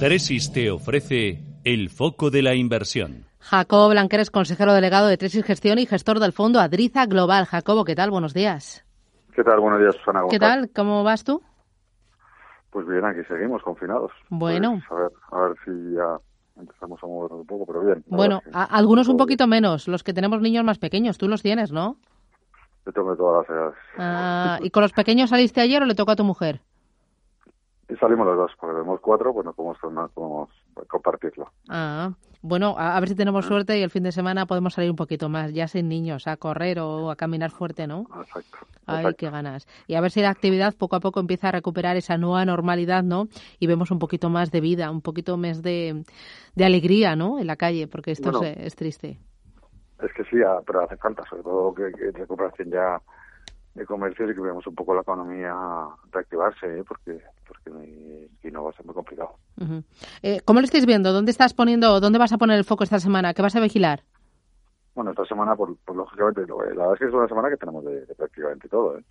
Tresis te ofrece el foco de la inversión. Jacobo Blanquer es consejero delegado de Tresis Gestión y gestor del fondo Adriza Global. Jacobo, ¿qué tal? Buenos días. ¿Qué tal? Buenos días, Susana. ¿Qué tal? ¿Cómo vas tú? Pues bien, aquí seguimos confinados. Bueno. Pues a, ver, a ver si ya empezamos a movernos un poco, pero bien. Bueno, algunos un poquito menos, los que tenemos niños más pequeños. Tú los tienes, ¿no? Yo tengo todas las edades. Ah, ¿Y con los pequeños saliste ayer o le tocó a tu mujer? Y salimos los dos, porque tenemos cuatro, pues no podemos, podemos compartirlo. Ah, bueno, a, ver si tenemos suerte y el fin de semana podemos salir un poquito más, ya sin niños, a correr o a caminar fuerte, ¿no? Exacto. Ay, qué ganas. Y a ver si la actividad poco a poco empieza a recuperar esa nueva normalidad, ¿no? Y vemos un poquito más de vida, un poquito más de, de alegría, ¿no? En la calle, porque esto es, triste. Es que sí, pero hace falta, sobre todo que, que recuperación ya de comercio y que veamos un poco la economía reactivarse, ¿eh? porque porque si no va a ser muy complicado. eh, ¿Cómo lo estáis viendo? ¿Dónde estás poniendo, dónde vas a poner el foco esta semana? ¿Qué vas a vigilar? Bueno, esta semana, por, lógicamente, la verdad es que es una semana que tenemos de, prácticamente todo. ¿eh?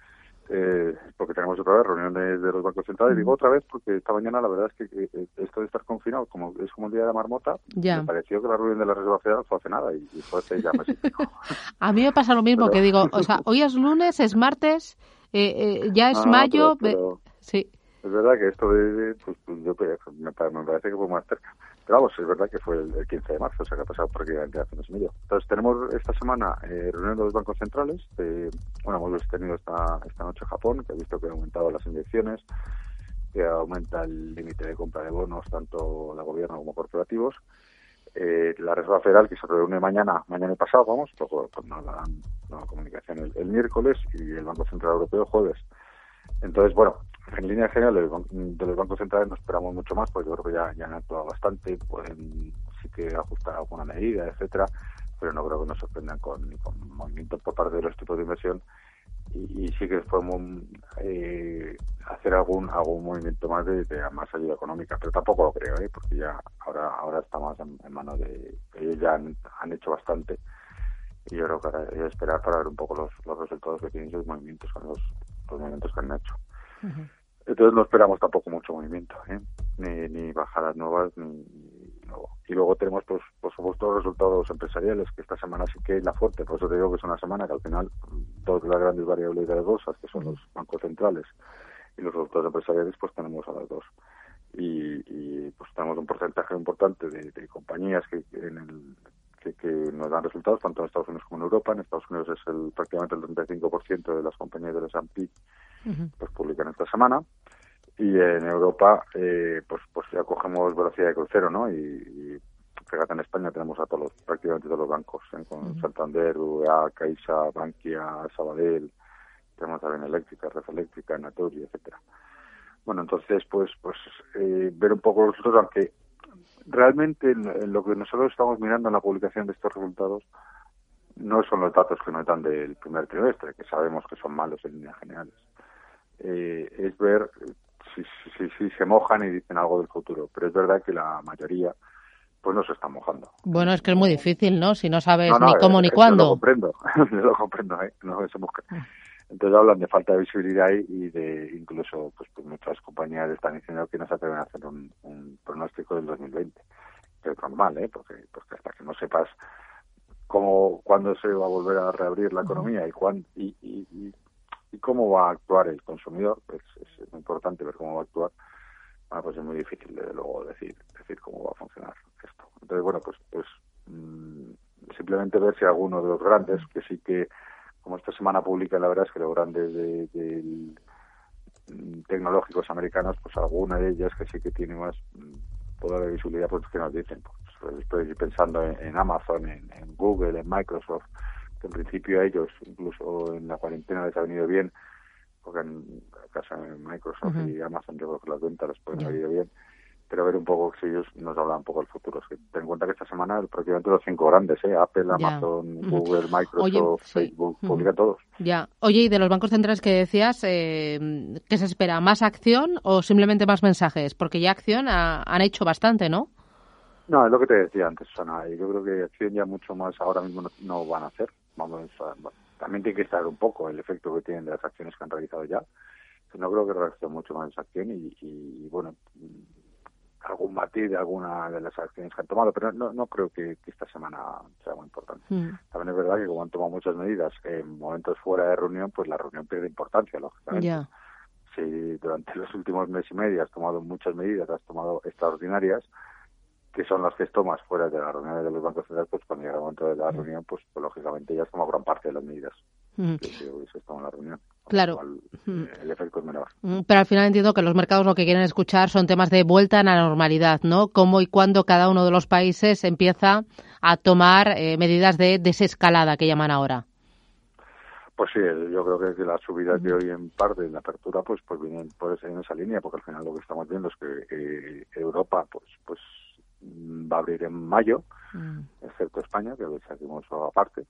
Eh, porque tenemos otra vez reuniones de los bancos centrales. Digo otra vez porque esta mañana la verdad es que, esto de estar confinado, como es como el día de la marmota, me pareció que la reunión de la Reserva Federal fue hace nada y, fue hace ya meses. A mí me pasa lo mismo, que digo, o sea, hoy es lunes, es martes, eh, eh ya es mayo. Sí. Es verdad que esto de, pues, yo me, parece que fue más cerca. Pero vamos, es verdad que fue el, 15 de marzo, o sea que ha pasado prácticamente hace mes y medio. Entonces tenemos esta semana eh, reunión de los bancos centrales. bueno, hemos tenido esta, esta noche Japón, que ha visto que ha aumentado las inyecciones, que aumenta el límite de compra de bonos, tanto la gobierno como corporativos. Eh, la Reserva Federal, que se reúne mañana, mañana y pasado, vamos, luego pues, nos darán la comunicación el, el miércoles y el Banco Central Europeo jueves. Entonces, bueno, en línea general de los bancos centrales no esperamos mucho más, porque yo creo que ya, han actuado bastante, pueden sí que ajustar alguna medida, etcétera, pero no creo que nos sorprendan con, movimientos por parte de los tipos de inversión y, sí que podemos eh, hacer algún algún movimiento más de, más ayuda económica, pero tampoco lo creo, ¿eh? porque ya ahora ahora está más en, manos de ellos ya han, hecho bastante y yo creo que ahora hay que esperar para ver un poco los, los resultados que tienen sus movimientos con los, los movimientos que han hecho. Entonces no esperamos tampoco mucho movimiento, ¿eh? ni, ni bajadas nuevas, ni, Y luego tenemos, pues, por supuesto, los resultados empresariales, que esta semana sí que es la fuerte. Por eso te digo que es una semana que al final, dos de las grandes variables de bolsas, que son los bancos centrales y los resultados empresariales, pues tenemos a las dos. Y, y pues tenemos un porcentaje importante de, compañías que, en el, que, nos dan resultados tanto en Estados Unidos como en Europa. En Estados Unidos es el prácticamente el 35% de las compañías del S&P pues publican esta semana. Y en Europa eh, pues pues ya cogemos velocidad de crucero no y, fíjate en España tenemos a todos prácticamente todos los bancos ¿eh? con Santander, UEA, Caixa, Bankia, Sabadell. Tenemos también Eléctrica, Red Eléctrica, Natori, etcétera. Bueno entonces pues pues eh, ver un poco los resultados aunque realmente en, lo que nosotros estamos mirando en la publicación de estos resultados no son los datos que nos dan del primer trimestre, que sabemos que son malos en líneas generales eh, es ver si, si, si, se mojan y dicen algo del futuro. Pero es verdad que la mayoría pues no se está mojando. Bueno, es que es muy difícil, ¿no? Si no sabes ni cómo ni cuándo. Lo comprendo, lo comprendo, ¿eh? No se. Mm. Entonces hablan de falta de visibilidad y de incluso pues, pues muchas compañías están diciendo que no se atreven a hacer un, pronóstico del 2020. Que es normal, ¿eh? Porque, porque hasta que no sepas cómo, cuándo se va a volver a reabrir la economía y, cuán, y, y, y cómo va a actuar el consumidor, pues es muy importante ver cómo va a actuar, ah, pues es muy difícil de luego decir, decir cómo va a funcionar esto. Entonces, bueno, pues, pues mm, simplemente ver si alguno de los grandes, que sí que, como esta semana publica, la verdad es que los grandes de, mm, tecnológicos americanos, pues alguna de ellas que sí que tiene más mm, poder de visibilidad, pues que nos dicen, pues, estoy pues, pensando en, Amazon, en Google, en Microsoft, que en principio a ellos, incluso en la cuarentena les ha venido bien, porque en casa Microsoft y Amazon yo creo que las ventas les pueden haber ido bien, pero ver un poco si ellos nos hablan un poco del futuro. Es que ten en cuenta que esta semana prácticamente los cinco grandes, ¿eh? Apple, Amazon, Google, Microsoft, Facebook, publican todos. Ya. Oye, y de los bancos centrales que decías, eh, ¿qué se espera? ¿Más acción o simplemente más mensajes? Porque ya acción han hecho bastante, ¿no? No, es lo que te decía antes, Sana. Y yo creo que acción ya mucho más ahora mismo no, van a hacer. Vamos también tiene que estar un poco el efecto que tienen de las acciones que han realizado ya. No creo que reaccione mucho más esa acción y, y bueno, algún matiz de alguna de las acciones que han tomado, pero no, no creo que, esta semana sea muy importante. Hmm. También es verdad que como han tomado muchas medidas en momentos fuera de reunión, pues la reunión pierde importancia, lógicamente. Si durante los últimos meses y medio has tomado muchas medidas, has tomado extraordinarias, que son las que tomas fuera de la reunión de los bancos centrales, pues cuando llega el momento de la reunión, pues, pues, lógicamente ya has tomado gran parte de las medidas hmm. que, se en la reunión. Claro. Mm. el efecto es menor. Mm, pero al final entiendo que los mercados lo que quieren escuchar son temas de vuelta a la normalidad, ¿no? Cómo y cuándo cada uno de los países empieza a tomar eh, medidas de desescalada, que llaman ahora. Pues sí, yo creo que las subidas de hoy en parte en la apertura pues pues vienen puede ser en esa línea porque al final lo que estamos viendo es que Europa pues pues va a abrir en mayo, mm. excepto España que lo saquemos aparte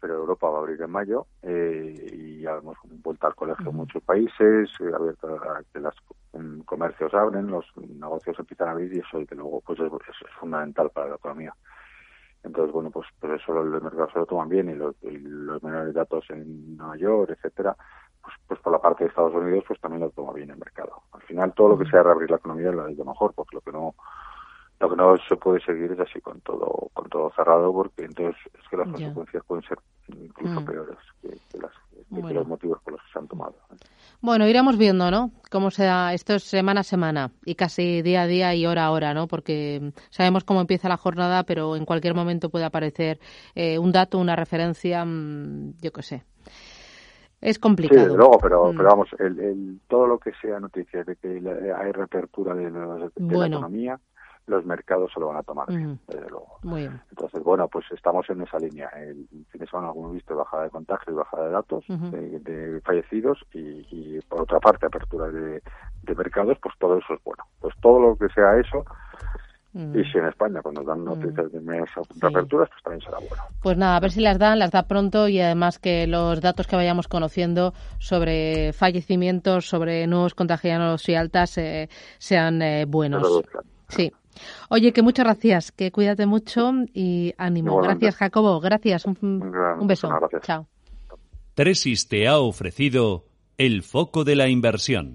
pero Europa va a abrir en mayo eh, y ya hemos vuelto al colegio en muchos países, eh, abierto a que los comercios abren, los negocios empiezan a abrir y eso que luego pues es, fundamental para la economía. Entonces, bueno, pues, por eso los mercados se lo toman bien y los, menores datos en Nueva York, etcétera, pues, pues por la parte de Estados Unidos pues también lo toma bien el mercado. Al final todo lo que sea reabrir la economía es lo mejor, porque lo que no lo que no se puede seguir es así con todo con todo cerrado porque entonces es que las consecuencias pueden ser incluso mm. peores que, los motivos por los que se han tomado. Bueno, iremos viendo, ¿no? Cómo sea esto es semana a semana y casi día a día y hora a hora, ¿no? Porque sabemos cómo empieza la jornada, pero en cualquier momento puede aparecer eh, un dato, una referencia, mm, yo qué sé. Es complicado. Sí, desde luego, pero, mm. pero vamos, el, todo lo que sea noticia de que hay reapertura de, la economía, los mercados se lo van a tomar desde luego. Entonces, bueno, pues estamos en esa línea. El fin de semana algunos visto bajada de contagios y bajada de datos de, fallecidos y, por otra parte apertura de, mercados, pues todo eso es bueno. Pues todo lo que sea eso mm. Y si en España, cuando dan noticias de mes de aperturas, pues también será bueno. Pues nada, a ver si las dan, las da pronto y además que los datos que vayamos conociendo sobre fallecimientos, sobre nuevos contagiados y altas eh, sean eh, buenos. Sí. Oye, que muchas gracias, que cuídate mucho y ánimo. Gracias, Jacobo. Gracias. Un, un beso. Chao. Tresis te ha ofrecido el foco de la inversión.